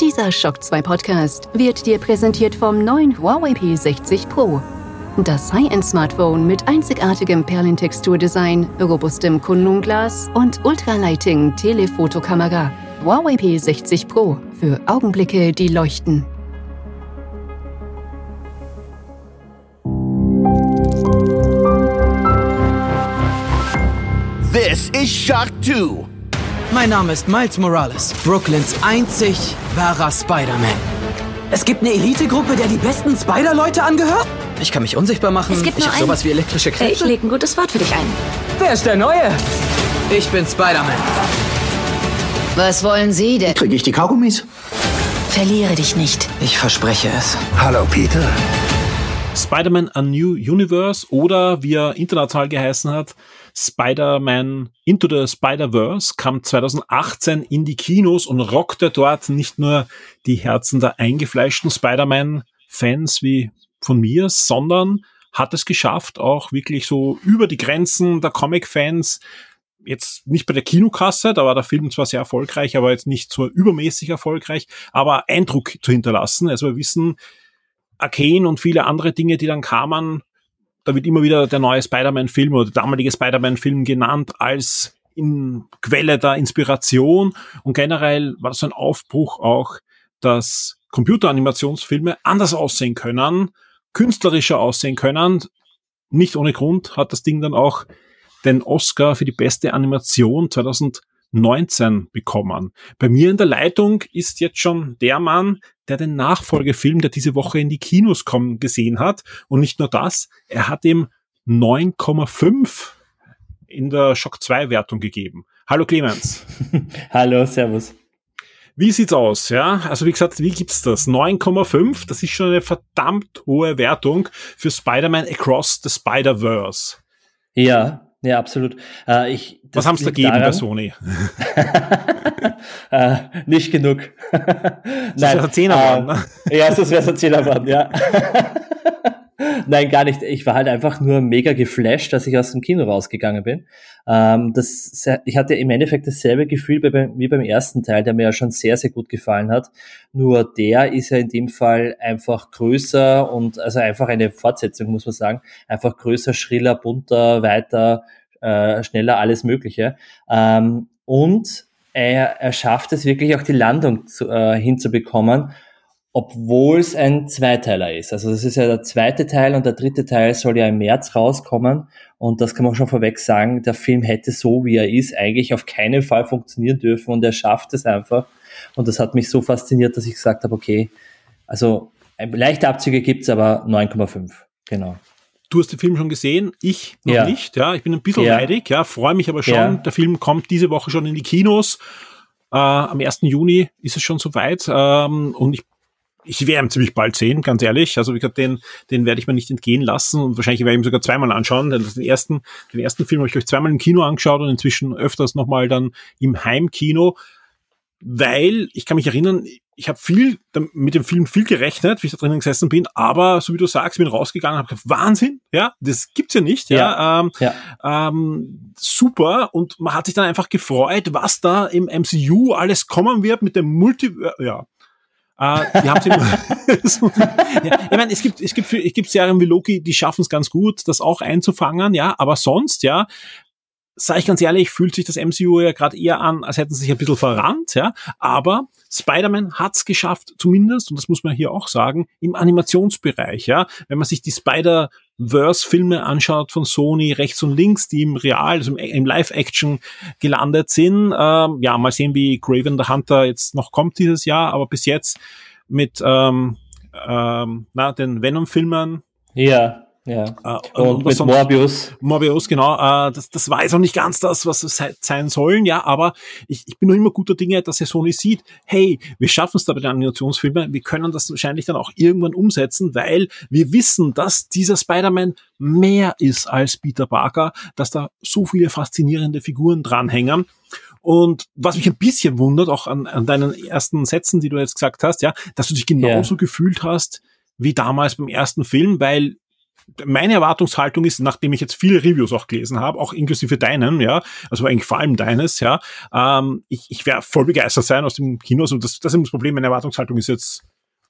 Dieser Shock 2 Podcast wird dir präsentiert vom neuen Huawei P60 Pro. Das High-End-Smartphone mit einzigartigem Perlentexturdesign, robustem Kunstglas und Ultralighting Telefotokamera. Huawei P60 Pro für Augenblicke, die leuchten. This is Shock 2. Mein Name ist Miles Morales, Brooklyns einzig wahrer Spider-Man. Es gibt eine Elitegruppe, der die besten Spider-Leute angehört? Ich kann mich unsichtbar machen. Es gibt ich habe sowas wie elektrische Kräfte. Ich leg ein gutes Wort für dich ein. Wer ist der Neue? Ich bin Spider-Man. Was wollen Sie denn? Kriege ich die Kaugummis? Verliere dich nicht. Ich verspreche es. Hallo, Peter. Spider-Man A New Universe oder wie er international geheißen hat, Spider-Man Into the Spider-Verse kam 2018 in die Kinos und rockte dort nicht nur die Herzen der eingefleischten Spider-Man-Fans wie von mir, sondern hat es geschafft, auch wirklich so über die Grenzen der Comic-Fans jetzt nicht bei der Kinokasse, da war der Film zwar sehr erfolgreich, aber jetzt nicht so übermäßig erfolgreich, aber Eindruck zu hinterlassen. Also wir wissen, Arcane und viele andere Dinge, die dann kamen, da wird immer wieder der neue Spider-Man-Film oder der damalige Spider-Man-Film genannt als in Quelle der Inspiration und generell war das ein Aufbruch auch, dass Computeranimationsfilme anders aussehen können, künstlerischer aussehen können. Nicht ohne Grund hat das Ding dann auch den Oscar für die beste Animation 2019 bekommen. Bei mir in der Leitung ist jetzt schon der Mann, der den Nachfolgefilm, der diese Woche in die Kinos kommen, gesehen hat. Und nicht nur das, er hat ihm 9,5 in der Shock 2 Wertung gegeben. Hallo Clemens. Hallo, Servus. Wie sieht's aus? Ja, also wie gesagt, wie gibt's das? 9,5, das ist schon eine verdammt hohe Wertung für Spider-Man Across the Spider-Verse. Ja, ja, absolut. Äh, ich, Was haben's da liegt gegeben bei daran- Sony? äh, nicht genug. Das wäre ähm, ne? Ja, das wäre so ein Zehnerbahn, ja. Nein, gar nicht. Ich war halt einfach nur mega geflasht, dass ich aus dem Kino rausgegangen bin. Ähm, das, ich hatte im Endeffekt dasselbe Gefühl wie beim ersten Teil, der mir ja schon sehr, sehr gut gefallen hat. Nur der ist ja in dem Fall einfach größer und also einfach eine Fortsetzung, muss man sagen. Einfach größer, schriller, bunter, weiter, äh, schneller, alles Mögliche. Ähm, und er, er schafft es wirklich auch die Landung zu, äh, hinzubekommen, obwohl es ein Zweiteiler ist. Also das ist ja der zweite Teil und der dritte Teil soll ja im März rauskommen. Und das kann man schon vorweg sagen, der Film hätte so, wie er ist, eigentlich auf keinen Fall funktionieren dürfen und er schafft es einfach. Und das hat mich so fasziniert, dass ich gesagt habe, okay, also leichte Abzüge gibt's, aber 9,5. Genau. Du hast den Film schon gesehen, ich noch Ja. nicht. Ja, ich bin ein bisschen Ja. neidig, ja, freue mich aber schon. Ja. Der Film kommt diese Woche schon in die Kinos. Äh, am 1. Juni ist es schon soweit. Ähm, und ich, ich werde ihn ziemlich bald sehen, ganz ehrlich. Also wie gesagt, den, den werde ich mir nicht entgehen lassen und wahrscheinlich werde ich ihn sogar zweimal anschauen. Denn den ersten, den ersten Film habe ich euch zweimal im Kino angeschaut und inzwischen öfters nochmal dann im Heimkino. Weil ich kann mich erinnern, ich habe viel mit dem Film viel gerechnet, wie ich da drinnen gesessen bin, aber so wie du sagst, bin rausgegangen, habe gedacht, Wahnsinn, ja, das gibt's ja nicht, ja, ähm, Ja. ähm, super und man hat sich dann einfach gefreut, was da im MCU alles kommen wird mit dem Multi, ja. Äh, die ja, ich meine, es gibt, es gibt, es gibt Serien wie Loki, die schaffen es ganz gut, das auch einzufangen, ja, aber sonst, ja, sage ich ganz ehrlich, fühlt sich das MCU ja gerade eher an, als hätten sie sich ein bisschen verrannt, ja. Aber Spider-Man hat's geschafft, zumindest, und das muss man hier auch sagen, im Animationsbereich, ja. Wenn man sich die Spider-Verse-Filme anschaut von Sony, rechts und links, die im Real, also im, Live-Action gelandet sind, ähm, ja, mal sehen, wie Craven the Hunter jetzt noch kommt dieses Jahr, aber bis jetzt mit ähm, ähm, na, den Venom-Filmen, Ja, ja. äh, Und was mit Morbius. Morbius, genau. Äh, das, das war jetzt auch nicht ganz das, was es se- sein sollen, ja, aber ich, ich bin noch immer guter Dinge, dass ja Sony sieht, hey, wir schaffen es da bei den Animationsfilmen, wir können das wahrscheinlich dann auch irgendwann umsetzen, weil wir wissen, dass dieser Spider-Man mehr ist als Peter Parker, dass da so viele faszinierende Figuren dranhängen. Und was mich ein bisschen wundert, auch an, an deinen ersten Sätzen, die du jetzt gesagt hast, ja, dass du dich genauso gefühlt hast wie damals beim ersten Film, weil meine Erwartungshaltung ist, nachdem ich jetzt viele Reviews auch gelesen habe, auch inklusive deinen, ja, also eigentlich vor allem deines, ja, ähm, ich, ich werde voll begeistert sein aus dem Kino. Also das, das ist das Problem, meine Erwartungshaltung ist jetzt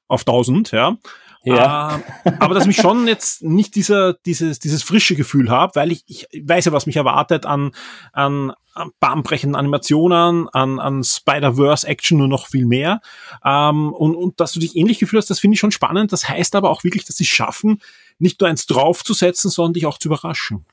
auf 1000, ja. Ja. Äh, aber dass ich schon jetzt nicht dieser, dieses, dieses frische Gefühl habe, weil ich, ich weiß ja, was mich erwartet an, an, an bahnbrechenden Animationen, an, an Spider-Verse-Action nur noch viel mehr. Ähm, und, und dass du dich ähnlich gefühlt hast, das finde ich schon spannend. Das heißt aber auch wirklich, dass sie schaffen, nicht nur eins draufzusetzen, sondern dich auch zu überraschen.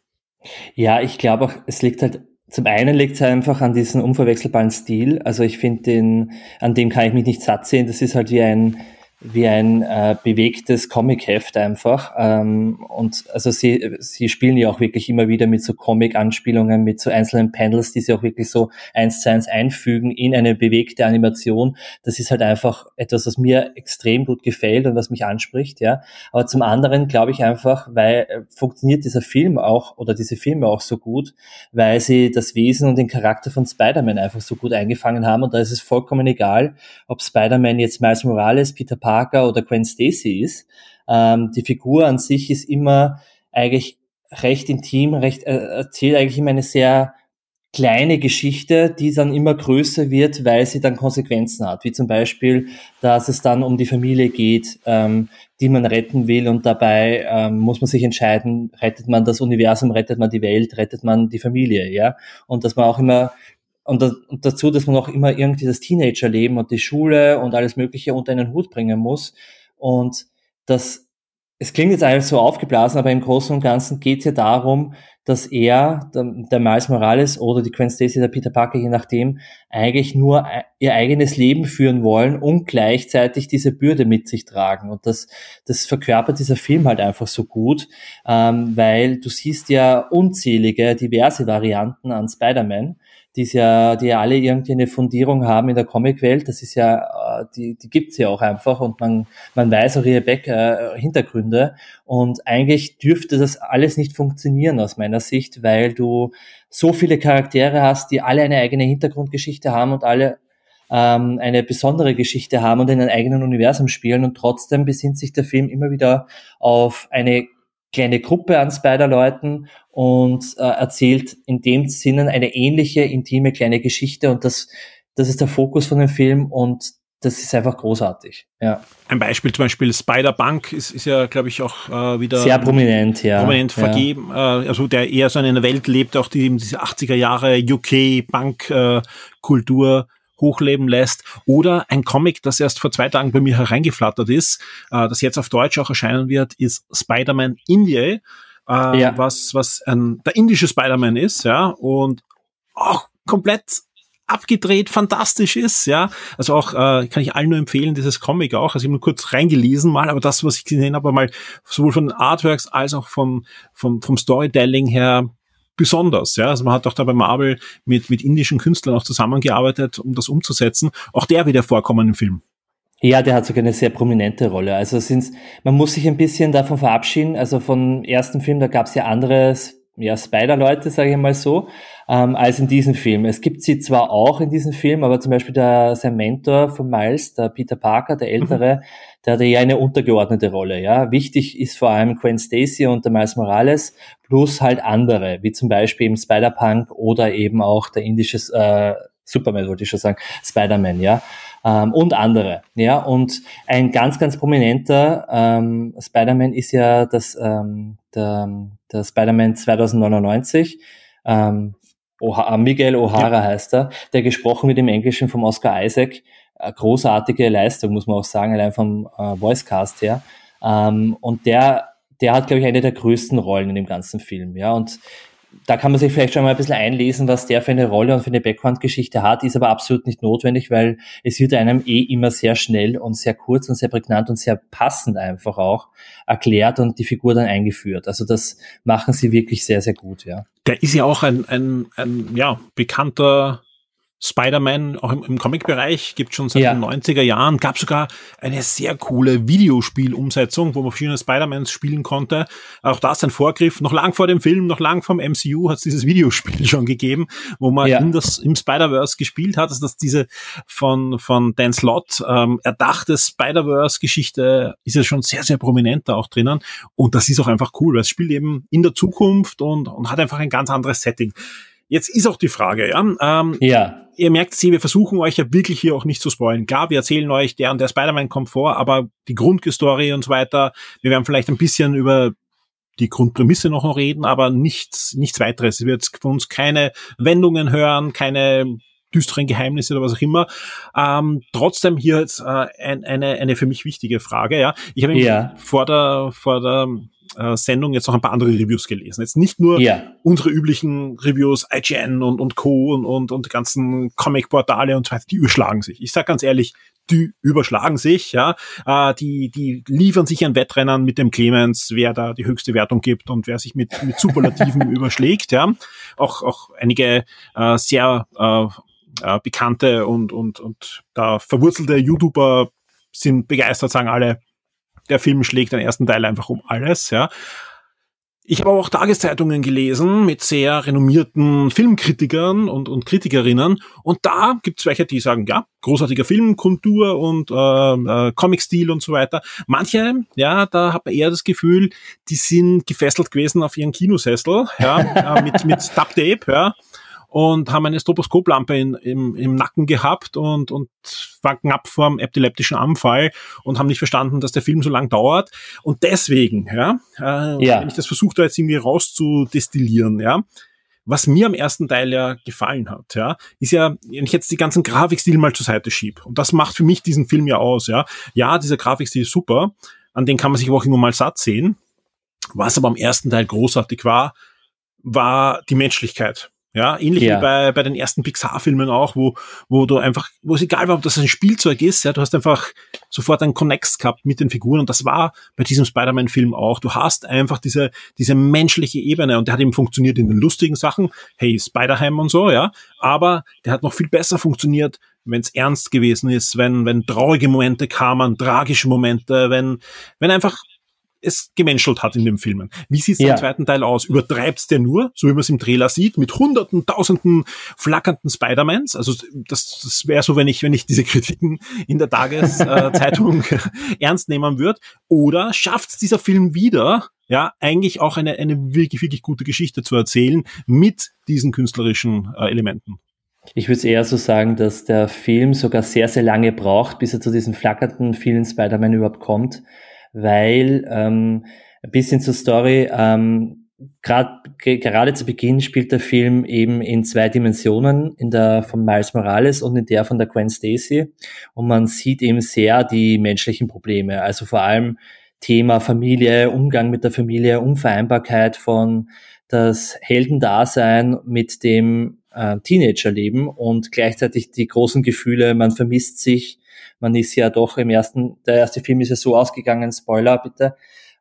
Ja, ich glaube auch, es liegt halt zum einen liegt es einfach an diesem unverwechselbaren Stil. Also ich finde den, an dem kann ich mich nicht satt sehen. Das ist halt wie ein, wie ein äh, bewegtes Comic-Heft einfach. Ähm, und also sie, sie spielen ja auch wirklich immer wieder mit so Comic-Anspielungen, mit so einzelnen Panels, die sie auch wirklich so eins zu eins einfügen in eine bewegte Animation. Das ist halt einfach etwas, was mir extrem gut gefällt und was mich anspricht, ja. Aber zum anderen glaube ich einfach, weil äh, funktioniert dieser Film auch oder diese Filme auch so gut, weil sie das Wesen und den Charakter von Spider-Man einfach so gut eingefangen haben und da ist es vollkommen egal, ob Spider-Man jetzt Miles Morales, Peter Parker oder Gwen Stacy ist. Ähm, die Figur an sich ist immer eigentlich recht intim, recht äh, erzählt eigentlich immer eine sehr kleine Geschichte, die dann immer größer wird, weil sie dann Konsequenzen hat. Wie zum Beispiel, dass es dann um die Familie geht, ähm, die man retten will und dabei ähm, muss man sich entscheiden, rettet man das Universum, rettet man die Welt, rettet man die Familie, ja. Und dass man auch immer und, das, und dazu, dass man auch immer irgendwie das Teenagerleben und die Schule und alles Mögliche unter einen Hut bringen muss. Und das, es klingt jetzt alles so aufgeblasen, aber im Großen und Ganzen geht es ja darum, dass er, der, der Miles Morales oder die Gwen Stacy, der Peter Parker, je nachdem, eigentlich nur ihr eigenes Leben führen wollen und gleichzeitig diese Bürde mit sich tragen. Und das, das verkörpert dieser Film halt einfach so gut, ähm, weil du siehst ja unzählige, diverse Varianten an Spider-Man die ja, die alle irgendwie eine Fundierung haben in der Comicwelt. Das ist ja, äh, die, die gibt's ja auch einfach und man, man weiß auch ihre Back, äh, Hintergründe. Und eigentlich dürfte das alles nicht funktionieren aus meiner Sicht, weil du so viele Charaktere hast, die alle eine eigene Hintergrundgeschichte haben und alle ähm, eine besondere Geschichte haben und in einem eigenen Universum spielen und trotzdem besinnt sich der Film immer wieder auf eine kleine Gruppe an Spider-Leuten und äh, erzählt in dem Sinne eine ähnliche, intime kleine Geschichte und das, das ist der Fokus von dem Film und das ist einfach großartig. Ja. Ein Beispiel zum Beispiel Spider-Punk ist, ist ja, glaube ich, auch äh, wieder sehr prominent, ja. Prominent vergeben, ja. Äh, also der eher so in einer Welt lebt, auch die eben diese 80er Jahre UK-Punk-Kultur äh, hochleben lässt. Oder ein Comic, das erst vor zwei Tagen bei mir hereingeflattert ist, äh, das jetzt auf Deutsch auch erscheinen wird, ist Spider-Man India, äh, ja. was, was ein, der indische Spider-Man ist, ja, und auch komplett abgedreht, fantastisch ist, ja. Also auch äh, kann ich allen nur empfehlen, dieses Comic auch. Also ich habe nur kurz reingelesen mal, aber das, was ich gesehen habe, mal sowohl von den Artworks als auch vom, vom, vom Storytelling her besonders. Ja, also man hat auch da bei Marvel mit, mit indischen Künstlern auch zusammengearbeitet, um das umzusetzen. Auch der wird ja vorkommen im Film. Ja, der hat sogar eine sehr prominente Rolle. Also sind's, man muss sich ein bisschen davon verabschieden. Also vom ersten Film, da gab es ja andere ja, Spider-Leute, sage ich mal so, ähm, als in diesem Film. Es gibt sie zwar auch in diesem Film, aber zum Beispiel der, sein Mentor von Miles, der Peter Parker, der Ältere, mhm. der hatte ja eine untergeordnete Rolle. Ja, Wichtig ist vor allem Gwen Stacy und der Miles Morales plus halt andere, wie zum Beispiel eben Spider-Punk oder eben auch der indische äh, Superman, wollte ich schon sagen, Spider-Man, ja ähm, und andere. Ja, und ein ganz, ganz prominenter ähm, Spider-Man ist ja das, ähm, der, der Spider-Man 2099. Ähm, Oha, Miguel O'Hara ja. heißt er, der gesprochen wird im Englischen vom Oscar Isaac. Eine großartige Leistung, muss man auch sagen, allein vom äh, Voicecast her. Ähm, und der, der hat, glaube ich, eine der größten Rollen in dem ganzen Film. Ja, und da kann man sich vielleicht schon mal ein bisschen einlesen, was der für eine Rolle und für eine Background-Geschichte hat, ist aber absolut nicht notwendig, weil es wird einem eh immer sehr schnell und sehr kurz und sehr prägnant und sehr passend einfach auch erklärt und die Figur dann eingeführt. Also das machen sie wirklich sehr, sehr gut, ja. Der ist ja auch ein, ein, ein ja, bekannter Spider-Man auch im, im Comic-Bereich, gibt schon seit Ja. den 90er Jahren, gab sogar eine sehr coole Videospielumsetzung, wo man verschiedene Spider-Mans spielen konnte. Auch das ein Vorgriff, noch lang vor dem Film, noch lang vom MCU hat es dieses Videospiel schon gegeben, wo man Ja. in das, im Spider-Verse gespielt hat. Also dass diese von, von Dan Slott ähm, erdachte Spider-Verse-Geschichte ist ja schon sehr, sehr prominent da auch drinnen. Und das ist auch einfach cool, weil es spielt eben in der Zukunft und, und hat einfach ein ganz anderes Setting. Jetzt ist auch die Frage, ja, ähm, Ja, ihr merkt sie, wir versuchen euch ja wirklich hier auch nicht zu spoilen. Klar, wir erzählen euch, der und der Spider-Man kommt vor, aber die Grundstory und so weiter, wir werden vielleicht ein bisschen über die Grundprämisse noch reden, aber nichts, nichts weiteres. Ihr werdet von uns keine Wendungen hören, keine düsteren Geheimnisse oder was auch immer. Ähm, trotzdem hier jetzt äh, ein, eine, eine für mich wichtige Frage. Ja, ich habe Ja. vor der vor der äh, Sendung jetzt noch ein paar andere Reviews gelesen. Jetzt nicht nur ja, unsere üblichen Reviews, IGN und, und Co. und, und, und ganzen Comic-Portale und so weiter, die überschlagen sich. Ich sag ganz ehrlich, die überschlagen sich, ja. Äh, die, die liefern sich ein Wettrennen mit dem Clemens, wer da die höchste Wertung gibt und wer sich mit, mit Superlativen überschlägt, ja. Auch, auch einige äh, sehr äh, äh, bekannte und, und, und da verwurzelte YouTuber sind begeistert, sagen alle, der Film schlägt den ersten Teil einfach um alles, ja. Ich habe auch Tageszeitungen gelesen mit sehr renommierten Filmkritikern und, und Kritikerinnen. Und da gibt es welche, die sagen, ja, großartiger Film, Kultur und äh, äh, Comic-Stil und so weiter. Manche, ja, da hat man eher das Gefühl, die sind gefesselt gewesen auf ihren Kinosessel, ja, äh, mit, mit Duct-Tape, ja und haben eine Stroboskoplampe in, im, im Nacken gehabt und, und war knapp vorm epileptischen Anfall und haben nicht verstanden, dass der Film so lang dauert. Und deswegen, ja, äh, Ja. wenn ich das versucht habe, jetzt irgendwie rauszudestillieren, ja, was mir am ersten Teil ja gefallen hat, ja, ist ja, wenn ich jetzt die ganzen Grafikstil mal zur Seite schieb, und das macht für mich diesen Film ja aus, ja. Ja, dieser Grafikstil ist super, an den kann man sich aber auch immer mal satt sehen. Was aber am ersten Teil großartig war, war die Menschlichkeit. Ja, ähnlich Ja. wie bei, bei den ersten Pixar-Filmen auch, wo, wo du einfach, wo es egal war, ob das ein Spielzeug ist, ja, du hast einfach sofort einen Connect gehabt mit den Figuren und das war bei diesem Spider-Man-Film auch. Du hast einfach diese, diese menschliche Ebene und der hat eben funktioniert in den lustigen Sachen, hey, Spider-Ham und so, ja, aber der hat noch viel besser funktioniert, wenn es ernst gewesen ist, wenn, wenn traurige Momente kamen, tragische Momente, wenn, wenn einfach es gemenschelt hat in den Filmen. Wie sieht's Ja. im zweiten Teil aus? Übertreibt's der nur, so wie man es im Trailer sieht, mit hunderten, tausenden flackernden Spider-Mans? Also das, das wäre so, wenn ich, wenn ich diese Kritiken in der Tageszeitung ernst nehmen würde. Oder schafft's dieser Film wieder, ja, eigentlich auch eine, eine wirklich, wirklich gute Geschichte zu erzählen mit diesen künstlerischen äh, Elementen? Ich würde eher so sagen, dass der Film sogar sehr, sehr lange braucht, bis er zu diesen flackernden vielen Spider-Man überhaupt kommt, weil ähm, ein bisschen zur Story, ähm, grad, ge gerade zu Beginn spielt der Film eben in zwei Dimensionen, in der von Miles Morales und in der von der Gwen Stacy. Und man sieht eben sehr die menschlichen Probleme, also vor allem Thema Familie, Umgang mit der Familie, Unvereinbarkeit von das Heldendasein mit dem äh, Teenagerleben und gleichzeitig die großen Gefühle, man vermisst sich, man ist ja doch im ersten, der erste Film ist ja so ausgegangen, Spoiler bitte,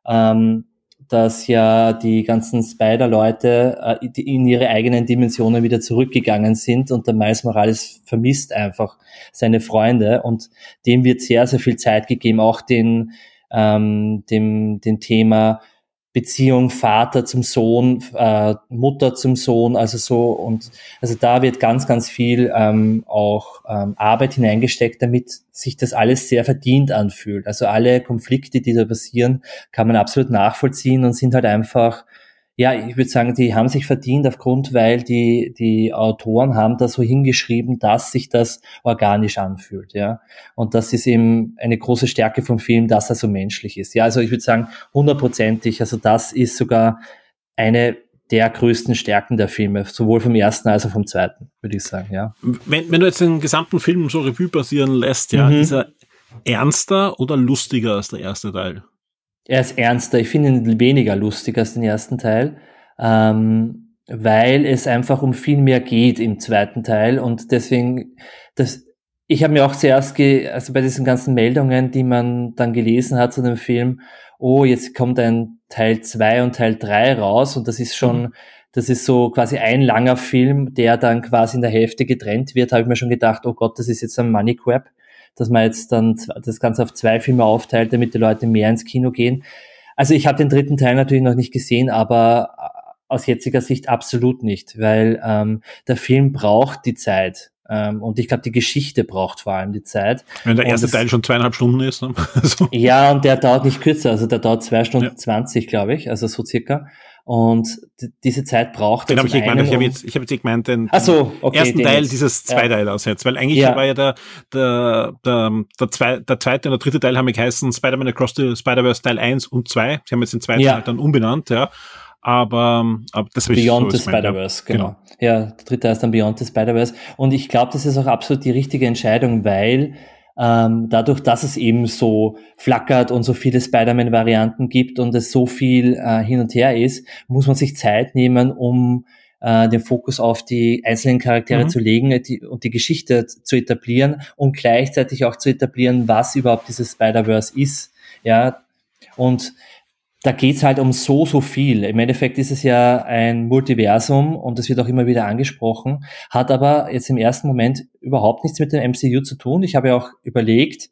ähm, dass ja die ganzen Spider-Leute äh, in ihre eigenen Dimensionen wieder zurückgegangen sind und der Miles Morales vermisst einfach seine Freunde und dem wird sehr, sehr viel Zeit gegeben, auch den, ähm, dem, dem Thema Beziehung Vater zum Sohn, äh, Mutter zum Sohn, also so und also da wird ganz, ganz viel ähm, auch ähm, Arbeit hineingesteckt, damit sich das alles sehr verdient anfühlt. Also alle Konflikte, die da passieren, kann man absolut nachvollziehen und sind halt einfach, ja, ich würde sagen, die haben sich verdient aufgrund, weil die, die Autoren haben da so hingeschrieben, dass sich das organisch anfühlt, ja. Und das ist eben eine große Stärke vom Film, dass er so menschlich ist. Ja, also ich würde sagen, hundertprozentig, also das ist sogar eine der größten Stärken der Filme, sowohl vom ersten als auch vom zweiten, würde ich sagen, ja. Wenn, wenn du jetzt den gesamten Film so Revue passieren lässt, ja, Mhm. ist er ernster oder lustiger als der erste Teil? Er ist ernster. Ich finde ihn weniger lustig als den ersten Teil, ähm, weil es einfach um viel mehr geht im zweiten Teil. Und deswegen, das, ich habe mir auch zuerst, ge also bei diesen ganzen Meldungen, die man dann gelesen hat zu dem Film, oh, jetzt kommt ein Teil 2 und Teil 3 raus. Und das ist schon das ist so quasi ein langer Film, der dann quasi in der Hälfte getrennt wird, habe ich mir schon gedacht, oh Gott, das ist jetzt ein Money Grab, dass man jetzt dann das Ganze auf zwei Filme aufteilt, damit die Leute mehr ins Kino gehen. Also ich habe den dritten Teil natürlich noch nicht gesehen, aber äh, aus jetziger Sicht absolut nicht, weil ähm, der Film braucht die Zeit. Ähm, und ich glaube, die Geschichte braucht vor allem die Zeit. Wenn der erste Teil schon zweieinhalb Stunden ist. Ne? Also, Ja, und der dauert nicht kürzer, also der dauert zwei Stunden Ja. zwanzig, glaube ich, also so circa. Und diese Zeit braucht den er habe ich zum eh gemeint. Ich habe jetzt, ich habe jetzt eh gemeint, den, Ach so, okay, ersten den Teil jetzt. dieses Ja. Zweiteilers jetzt. Weil eigentlich Ja. war ja der, der, der, der, zwei, der zweite und der dritte Teil haben ja geheißen Spider-Man Across the Spider-Verse Teil 1 und 2. Sie haben jetzt den zweiten Ja. halt dann umbenannt, ja. Aber, aber das habe ich Beyond so the ja. Spider-Verse, genau. Ja, der dritte heißt dann Beyond the Spider-Verse. Und ich glaube, das ist auch absolut die richtige Entscheidung, weil ähm, dadurch, dass es eben so flackert und so viele Spider-Man-Varianten gibt und es so viel äh, hin und her ist, muss man sich Zeit nehmen, um äh, den Fokus auf die einzelnen Charaktere Mhm. zu legen die, und die Geschichte zu etablieren und gleichzeitig auch zu etablieren, was überhaupt dieses Spider-Verse ist. Ja, und da geht's halt um so, so viel. Im Endeffekt ist es ja ein Multiversum und das wird auch immer wieder angesprochen, hat aber jetzt im ersten Moment überhaupt nichts mit dem MCU zu tun. Ich habe ja auch überlegt,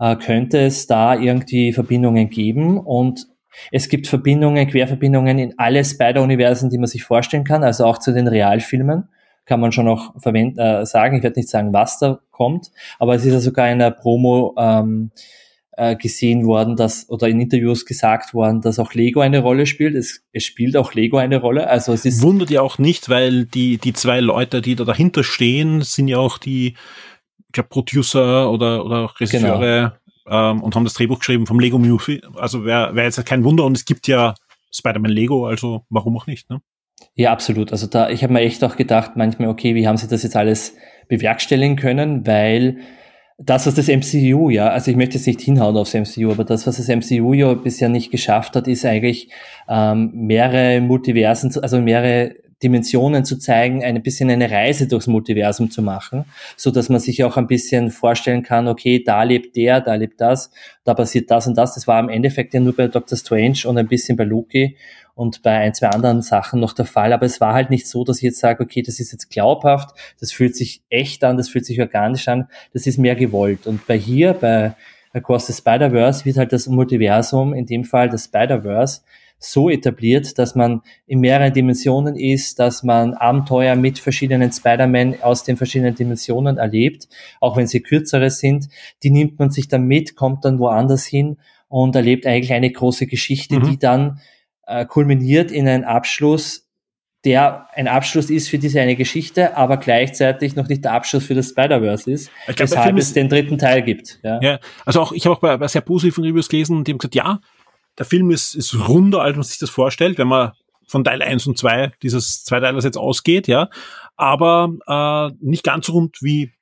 äh, könnte es da irgendwie Verbindungen geben und es gibt Verbindungen, Querverbindungen in alle Spider-Universen, die man sich vorstellen kann, also auch zu den Realfilmen kann man schon auch verwenden, äh, sagen. Ich werde nicht sagen, was da kommt, aber es ist ja sogar in der Promo ähm, äh, gesehen worden, dass oder in Interviews gesagt worden, dass auch Lego eine Rolle spielt. Es, es spielt auch Lego eine Rolle. Also es ist Wundert ja auch nicht, weil die, die zwei Leute, die da dahinter stehen, sind ja auch die, ich glaube, Producer oder, oder auch Regisseure ähm, und haben das Drehbuch geschrieben vom Lego Movie. Also wäre wär jetzt kein Wunder und es gibt ja Spider-Man Lego, also warum auch nicht, ne? ja absolut. Also da, ich habe mir echt auch gedacht, manchmal, okay, wie haben sie das jetzt alles bewerkstelligen können, weil das, was das MCU, ja, also ich möchte jetzt nicht hinhauen aufs MCU, aber das, was das MCU ja bisher nicht geschafft hat, ist eigentlich ähm, mehrere Multiversen, also mehrere Dimensionen zu zeigen, ein bisschen eine Reise durchs Multiversum zu machen, so dass man sich auch ein bisschen vorstellen kann, okay, da lebt der, da lebt das, da passiert das und das. Das war im Endeffekt ja nur bei Doctor Strange und ein bisschen bei Loki und bei ein, zwei anderen Sachen noch der Fall. Aber es war halt nicht so, dass ich jetzt sage, okay, das ist jetzt glaubhaft, das fühlt sich echt an, das fühlt sich organisch an, das ist mehr gewollt. Und bei hier, bei Across the Spider-Verse, wird halt das Multiversum, in dem Fall das Spider-Verse, so etabliert, dass man in mehreren Dimensionen ist, dass man Abenteuer mit verschiedenen Spider-Man aus den verschiedenen Dimensionen erlebt, auch wenn sie kürzere sind. Die nimmt man sich dann mit, kommt dann woanders hin und erlebt eigentlich eine große Geschichte, Mhm. die dann äh, kulminiert in einen Abschluss, der ein Abschluss ist für diese eine Geschichte, aber gleichzeitig noch nicht der Abschluss für das Spider-Verse ist, Ich glaub, weshalb es den dritten Teil gibt. Ja. Ja, also auch, ich habe auch bei, bei sehr positiven Reviews gelesen, die haben gesagt, ja, der Film ist, ist runder, als man sich das vorstellt, wenn man von Teil 1 und 2 dieses Zweiteilers jetzt ausgeht, ja, aber äh, nicht ganz rund wie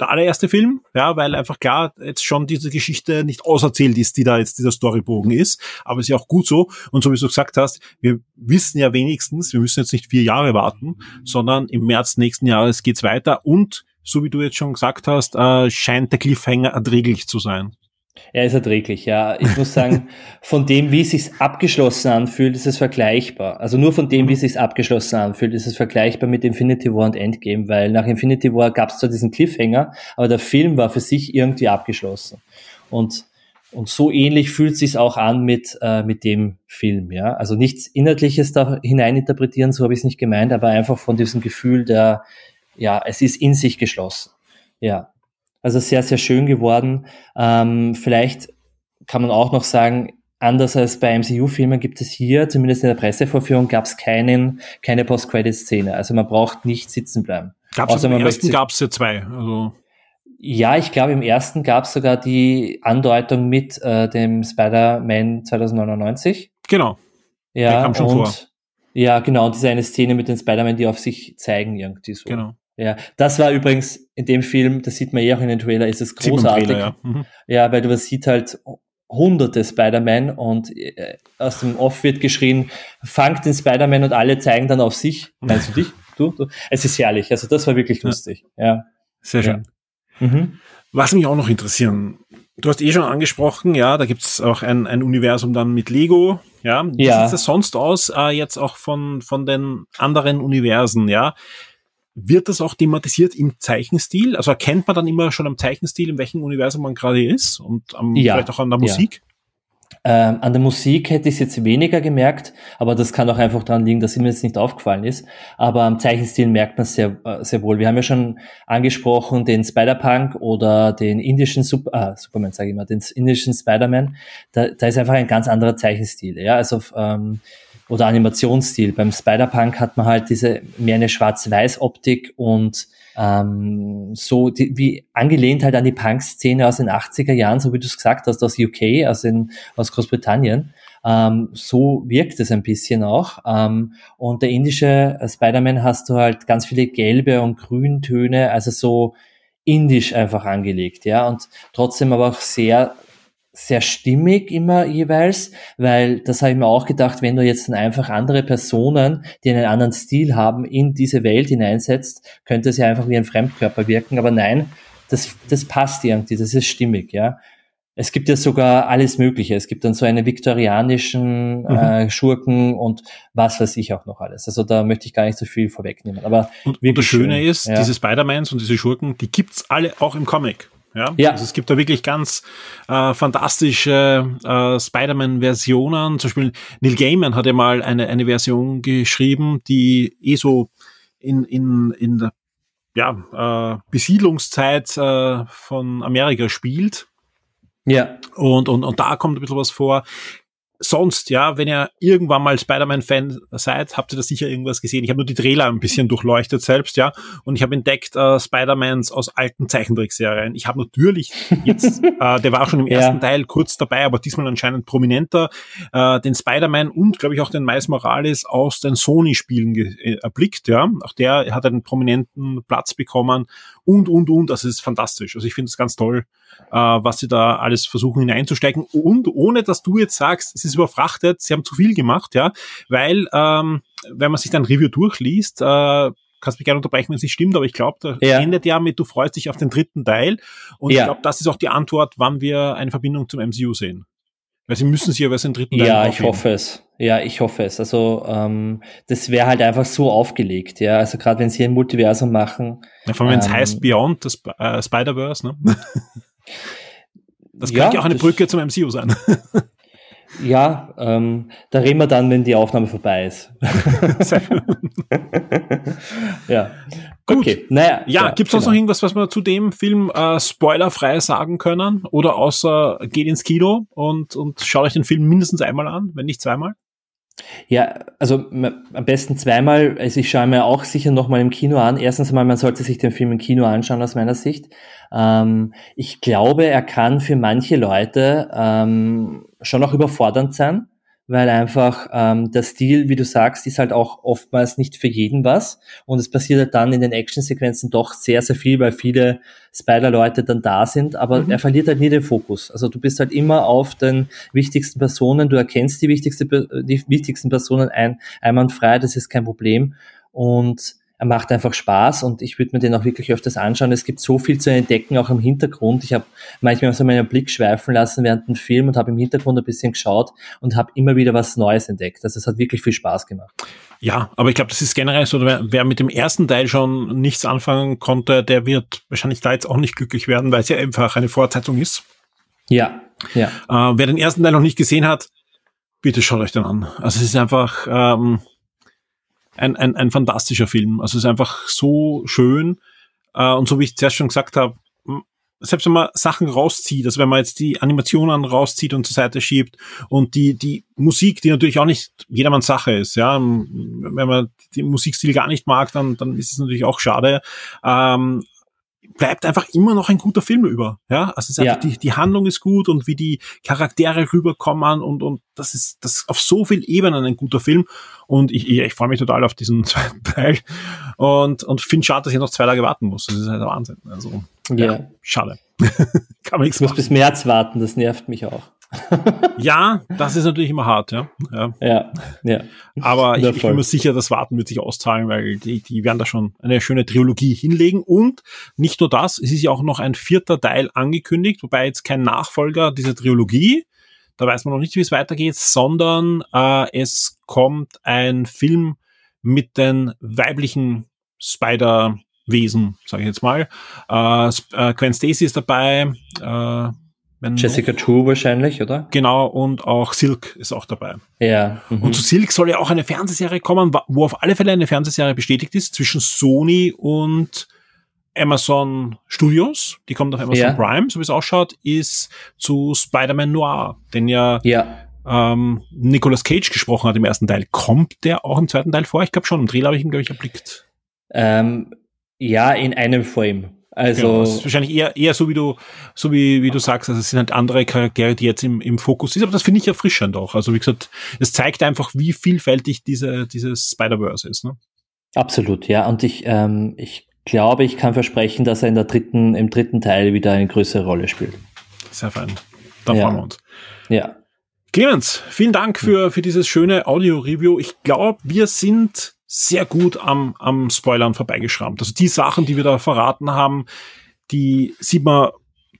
der allererste Film, ja, weil einfach klar jetzt schon diese Geschichte nicht auserzählt ist, die da jetzt dieser Storybogen ist, aber es ist ja auch gut so. Und so wie du gesagt hast, wir wissen ja wenigstens, wir müssen jetzt nicht vier Jahre warten, sondern im März nächsten Jahres geht's weiter. Und so wie du jetzt schon gesagt hast, äh, scheint der Cliffhanger erträglich zu sein. Er ist erträglich, ja. Ich muss sagen, von dem, wie es sich abgeschlossen anfühlt, ist es vergleichbar. Also nur von dem, wie es sich abgeschlossen anfühlt, ist es vergleichbar mit Infinity War und Endgame, weil nach Infinity War gab es zwar diesen Cliffhanger, aber der Film war für sich irgendwie abgeschlossen. Und, und so ähnlich fühlt sich auch an mit, äh, mit dem Film, ja. Also nichts Inhaltliches da hineininterpretieren, so habe ich es nicht gemeint, aber einfach von diesem Gefühl der, ja, es ist in sich geschlossen. Ja. Also sehr, sehr schön geworden. Ähm, vielleicht kann man auch noch sagen, anders als bei MCU-Filmen gibt es hier, zumindest in der Pressevorführung, gab es keinen, keine Post-Credit-Szene. Also man braucht nicht sitzen bleiben. Gab's Außer im ersten möchte- gab's ja zwei. Also Ja, ich glaube, im ersten gab es sogar die Andeutung mit äh, dem Spider-Man 2099. genau. Ja, Der kam schon und, vor. Ja, genau. Und diese eine Szene mit den Spider-Man, die auf sich zeigen irgendwie so. Genau. Ja, das war übrigens in dem Film, das sieht man eh auch in den Trailer, ist es großartig. Trailer, ja. Mhm. Ja, weil du man sieht halt hunderte Spider-Man und äh, aus dem Off wird geschrien, fangt den Spider-Man und alle zeigen dann auf sich. Meinst du dich? Du, du? Es ist herrlich. Also das war wirklich Ja. lustig. Ja. Sehr schön. Mhm. Was mich auch noch interessieren Du hast eh schon angesprochen, ja, da gibt's auch ein, ein Universum dann mit Lego, ja. Wie Ja. sieht das sonst aus, äh, jetzt auch von, von den anderen Universen, ja? Wird das auch thematisiert im Zeichenstil? Also erkennt man dann immer schon am Zeichenstil, in welchem Universum man gerade ist und am, Ja. vielleicht auch an der Ja. Musik? Ähm, an der Musik hätte ich es jetzt weniger gemerkt, aber das kann auch einfach daran liegen, dass ihm jetzt nicht aufgefallen ist. Aber am Zeichenstil merkt man es sehr, äh, sehr wohl. Wir haben ja schon angesprochen den Spider-Punk oder den indischen Super, ah, Superman, sage ich mal, den indischen Spider-Man. Da, da ist einfach ein ganz anderer Zeichenstil. Ja, also ähm, oder Animationsstil. Beim Spider-Punk hat man halt diese mehr eine Schwarz-Weiß-Optik und ähm, so die, wie angelehnt halt an die Punk-Szene aus den 80er Jahren, so wie du es gesagt hast, aus UK, aus, in, aus Großbritannien. Ähm, so wirkt es ein bisschen auch. Ähm, und der indische Spider-Man hast du halt ganz viele gelbe und Grüntöne, also so indisch einfach angelegt, ja, und trotzdem aber auch sehr sehr stimmig immer jeweils, weil das habe ich mir auch gedacht, wenn du jetzt dann einfach andere Personen, die einen anderen Stil haben, in diese Welt hineinsetzt, könnte es ja einfach wie ein Fremdkörper wirken, aber nein, das, das passt irgendwie, das ist stimmig, ja. Es gibt ja sogar alles Mögliche. Es gibt dann so eine viktorianischen äh, Schurken und was weiß ich auch noch alles. Also da möchte ich gar nicht so viel vorwegnehmen. Aber Und, und das Schöne schön, ist, ja. diese Spider-Mans und diese Schurken, die gibt's alle auch im Comic. Ja, Ja. Also es gibt da wirklich ganz äh, fantastische äh, Spider-Man-Versionen. Zum Beispiel Neil Gaiman hat ja mal eine, eine Version geschrieben, die eh so in, in, in der ja, äh, Besiedlungszeit äh, von Amerika spielt. ja, Und, und, und da kommt ein bisschen was vor. Sonst, ja, wenn ihr irgendwann mal Spider-Man-Fan seid, habt ihr da sicher irgendwas gesehen. Ich habe nur die Trailer ein bisschen durchleuchtet selbst, ja. Und ich habe entdeckt äh, Spider-Mans aus alten Zeichentrickserien. Ich habe natürlich jetzt, äh, der war auch schon im Ja. ersten Teil kurz dabei, aber diesmal anscheinend prominenter, äh, den Spider-Man und, glaube ich, auch den Miles Morales aus den Sony-Spielen äh, erblickt, ja. Auch der hat einen prominenten Platz bekommen und, und, und. Das ist fantastisch. Also ich finde es ganz toll, äh, was sie da alles versuchen hineinzustecken. Und ohne, dass du jetzt sagst, es ist überfrachtet, sie haben zu viel gemacht, ja, weil, ähm, wenn man sich dann Review durchliest, äh, kannst mich gerne unterbrechen, wenn es nicht stimmt, aber ich glaube, da Ja. endet ja mit, du freust dich auf den dritten Teil. Und Ja. ich glaube, das ist auch die Antwort, wann wir eine Verbindung zum MCU sehen. Weil sie müssen sich ja was den dritten Ja, ich hoffe es. Ja, ich hoffe es. Also ähm, das wäre halt einfach so aufgelegt, ja. Also gerade wenn sie ein Multiversum machen. Ja, vor allem, wenn es Ähm, heißt Beyond, das äh, Spider-Verse, ne? Das Ja, könnte ja auch eine Brücke zum MCU sein. Ja, ähm, da reden wir dann, wenn die Aufnahme vorbei ist. Ja. Gut. Okay, naja. Ja, gibt's sonst genau. noch irgendwas, was wir zu dem Film äh, spoilerfrei sagen können? Oder außer geht ins Kino und, und schaut euch den Film mindestens einmal an, wenn nicht zweimal? Ja, also am besten zweimal. Also ich schaue mir auch sicher nochmal im Kino an. Erstens einmal, man sollte sich den Film im Kino anschauen aus meiner Sicht. Ähm, ich glaube, er kann für manche Leute ähm, schon auch überfordernd sein, weil einfach ähm, der Stil, wie du sagst, ist halt auch oftmals nicht für jeden was. Und es passiert halt dann in den Actionsequenzen doch sehr, sehr viel, weil viele Spider-Leute dann da sind, aber er verliert halt nie den Fokus. Also du bist halt immer auf den wichtigsten Personen, du erkennst die, wichtigste, die wichtigsten Personen ein, einwandfrei, das ist kein Problem. Und er macht einfach Spaß und ich würde mir den auch wirklich öfters anschauen. Es gibt so viel zu entdecken, auch im Hintergrund. Ich habe manchmal so meinen Blick schweifen lassen während dem Film und habe im Hintergrund ein bisschen geschaut und habe immer wieder was Neues entdeckt. Also es hat wirklich viel Spaß gemacht. Ja, aber ich glaube, das ist generell so, wer, wer mit dem ersten Teil schon nichts anfangen konnte, der wird wahrscheinlich da jetzt auch nicht glücklich werden, weil es ja einfach eine Fortsetzung ist. Ja, ja. Äh, wer den ersten Teil noch nicht gesehen hat, bitte schaut euch den an. Also es ist einfach ähm, ein, ein, ein fantastischer Film. Also es ist einfach so schön. Äh, und so wie ich zuerst schon gesagt habe, selbst wenn man Sachen rauszieht, also wenn man jetzt die Animationen rauszieht und zur Seite schiebt und die, die Musik, die natürlich auch nicht jedermanns Sache ist, ja, wenn man den Musikstil gar nicht mag, dann, dann ist es natürlich auch schade. Ähm, bleibt einfach immer noch ein guter Film über. Ja, also es ist einfach Ja. die, die Handlung ist gut und wie die Charaktere rüberkommen und, und das ist das auf so vielen Ebenen ein guter Film. Und ich, ich, ich freue mich total auf diesen zweiten Teil und, und finde schade, dass ich noch zwei Tage warten muss. Das ist halt der Wahnsinn. Also, Ja. schade. Kann man nichts Ich muss machen. bis März warten, das nervt mich auch. ja, das ist natürlich immer hart, ja. Ja, ja. ja. Aber ich, ich bin mir sicher, das Warten wird sich auszahlen, weil die, die werden da schon eine schöne Trilogie hinlegen. Und nicht nur das, es ist ja auch noch ein vierter Teil angekündigt, wobei jetzt kein Nachfolger dieser Trilogie, da weiß man noch nicht, wie es weitergeht, sondern äh, es kommt ein Film mit den weiblichen Spider-Wesen, sage ich jetzt mal. Äh, äh, Gwen Stacy ist dabei. Äh, Jessica True wahrscheinlich, oder? Genau, und auch Silk ist auch dabei. Ja. Mhm. Und zu Silk soll ja auch eine Fernsehserie kommen, wo auf alle Fälle eine Fernsehserie bestätigt ist zwischen Sony und Amazon Studios. Die kommt auf Amazon ja. Prime, so wie es ausschaut, ist zu Spider-Man Noir, den ja, ja. Ähm, Nicolas Cage gesprochen hat im ersten Teil. Kommt der auch im zweiten Teil vor? Ich glaube schon. Im Trailer habe ich ihn, glaube ich, erblickt. Ähm, ja, in einem Frame. Also genau, das ist wahrscheinlich eher, eher so wie du, so wie, wie du sagst, also es sind halt andere Charaktere, die jetzt im, im Fokus sind, aber das finde ich erfrischend auch. Also wie gesagt, es zeigt einfach, wie vielfältig diese, dieses Spider-Verse ist. Ne? Absolut, ja. Und ich, ähm, ich glaube, ich kann versprechen, dass er in der dritten, im dritten Teil wieder eine größere Rolle spielt. Sehr fein. Da ja. freuen wir uns. Ja. Clemens, vielen Dank für, für dieses schöne Audio-Review. Ich glaube, wir sind sehr gut am, am Spoilern vorbeigeschrammt. Also die Sachen, die wir da verraten haben, die sieht man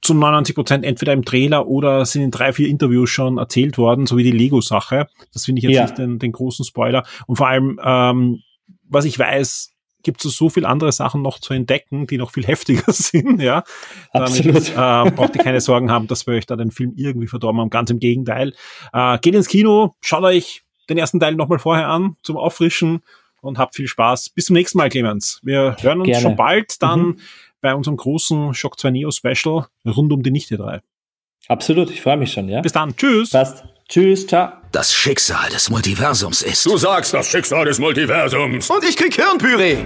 zu 99 Prozent entweder im Trailer oder sind in drei, vier Interviews schon erzählt worden, so wie die Lego-Sache. Das finde ich jetzt ja. nicht den, den großen Spoiler. Und vor allem, ähm, was ich weiß, gibt es so viel andere Sachen noch zu entdecken, die noch viel heftiger sind, ja. Absolut. Damit, äh, braucht ihr keine Sorgen haben, dass wir euch da den Film irgendwie verdorben haben. Ganz im Gegenteil. Äh, geht ins Kino, schaut euch den ersten Teil nochmal vorher an, zum Auffrischen und habt viel Spaß. Bis zum nächsten Mal, Clemens. Wir hören uns Gerne. schon bald dann mhm. bei unserem großen Shock 2 Neo Special rund um die Nichte 3. Absolut, ich freue mich schon, ja. Bis dann. Tschüss. Passt. Tschüss, ciao. Das Schicksal des Multiversums ist. Du sagst das Schicksal des Multiversums. Und ich krieg Hirnpüree.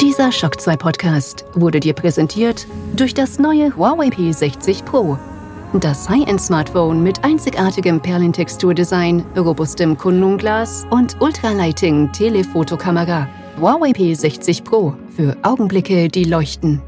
Dieser Shock 2 Podcast wurde dir präsentiert durch das neue Huawei P60 Pro. Das High-End-Smartphone mit einzigartigem Perlentexturdesign, robustem Kunlunglas und Ultralighting Telefotokamera. Huawei P60 Pro für Augenblicke, die leuchten.